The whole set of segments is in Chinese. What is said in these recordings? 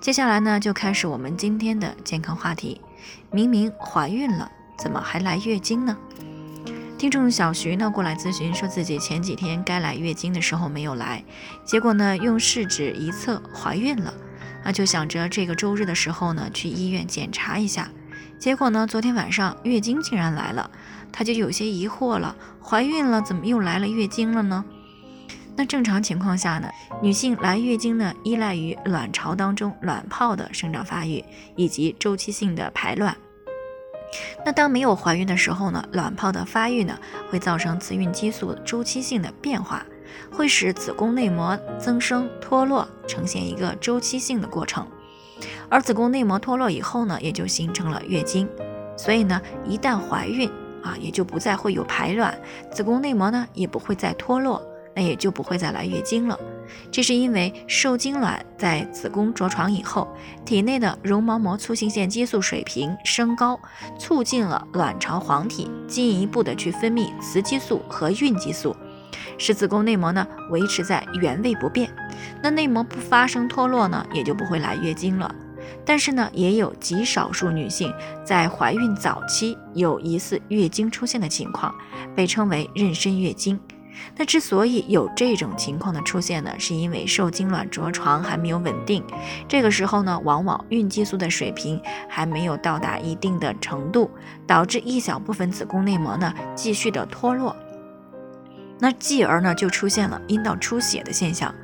接下来呢，就开始我们今天的健康话题。明明怀孕了，怎么还来月经呢？听众小徐呢过来咨询，说自己前几天该来月经的时候没有来，结果呢用试纸一测怀孕了，那就想着这个周日的时候呢去医院检查一下，结果呢昨天晚上月经竟然来了，他就有些疑惑了，怀孕了怎么又来了月经了呢？那正常情况下呢，女性来月经呢，依赖于卵巢当中卵泡的生长发育以及周期性的排卵。那当没有怀孕的时候呢，卵泡的发育呢，会造成雌孕激素周期性的变化，会使子宫内膜增生脱落，呈现一个周期性的过程。而子宫内膜脱落以后呢，也就形成了月经。所以呢，一旦怀孕啊，也就不再会有排卵，子宫内膜呢，也不会再脱落。那也就不会再来月经了，这是因为受精卵在子宫着床以后，体内的绒毛膜促性腺激素水平升高，促进了卵巢黄体进一步的去分泌雌激素和孕激素，使子宫内膜呢维持在原位不变。那内膜不发生脱落呢，也就不会来月经了。但是呢，也有极少数女性在怀孕早期有疑似月经出现的情况，被称为妊娠月经。那之所以有这种情况的出现呢，是因为受精卵着床还没有稳定，这个时候呢，往往孕激素的水平还没有到达一定的程度，导致一小部分子宫内膜呢继续的脱落，那继而呢就出现了阴道出血的现象。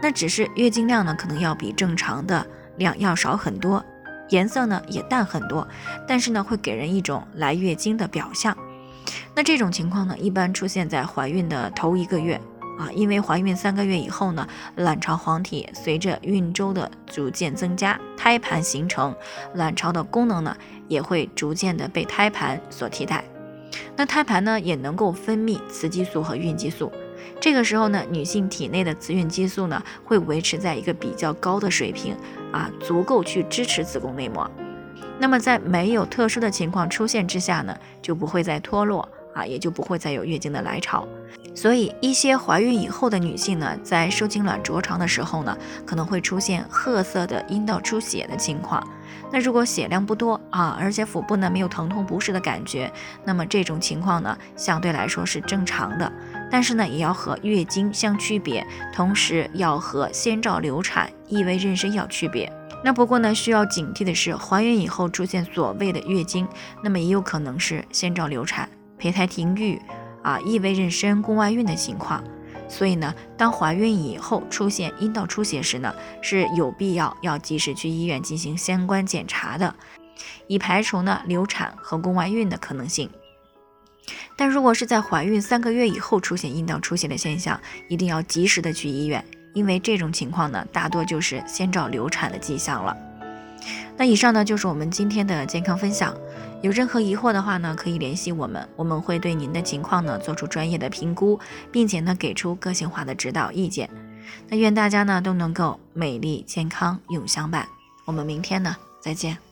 那只是月经量呢可能要比正常的量要少很多，颜色呢也淡很多，但是呢会给人一种来月经的表象。那这种情况呢，一般出现在怀孕的头一个月啊，因为怀孕三个月以后呢，卵巢黄体随着孕周的逐渐增加，胎盘形成，卵巢的功能呢也会逐渐的被胎盘所替代。那胎盘呢也能够分泌雌激素和孕激素，这个时候呢，女性体内的雌孕激素呢会维持在一个比较高的水平啊，足够去支持子宫内膜。那么在没有特殊的情况出现之下呢，就不会再脱落。啊，也就不会再有月经的来潮，所以一些怀孕以后的女性呢，在受精卵着床的时候呢，可能会出现褐色的阴道出血的情况。那如果血量不多啊，而且腹部呢没有疼痛不适的感觉，那么这种情况呢，相对来说是正常的。但是呢，也要和月经相区别，同时要和先兆流产、异位妊娠要区别。那不过呢，需要警惕的是，怀孕以后出现所谓的月经，那么也有可能是先兆流产。胚胎停育啊，异位妊娠、宫外孕的情况，所以呢，当怀孕以后出现阴道出血时呢，是有必要要及时去医院进行相关检查的，以排除呢流产和宫外孕的可能性。但如果是在怀孕三个月以后出现阴道出血的现象，一定要及时的去医院，因为这种情况呢，大多就是先兆流产的迹象了。那以上呢，就是我们今天的健康分享。有任何疑惑的话呢，可以联系我们，我们会对您的情况呢做出专业的评估，并且呢给出个性化的指导意见。那愿大家呢都能够美丽健康永相伴。我们明天呢再见。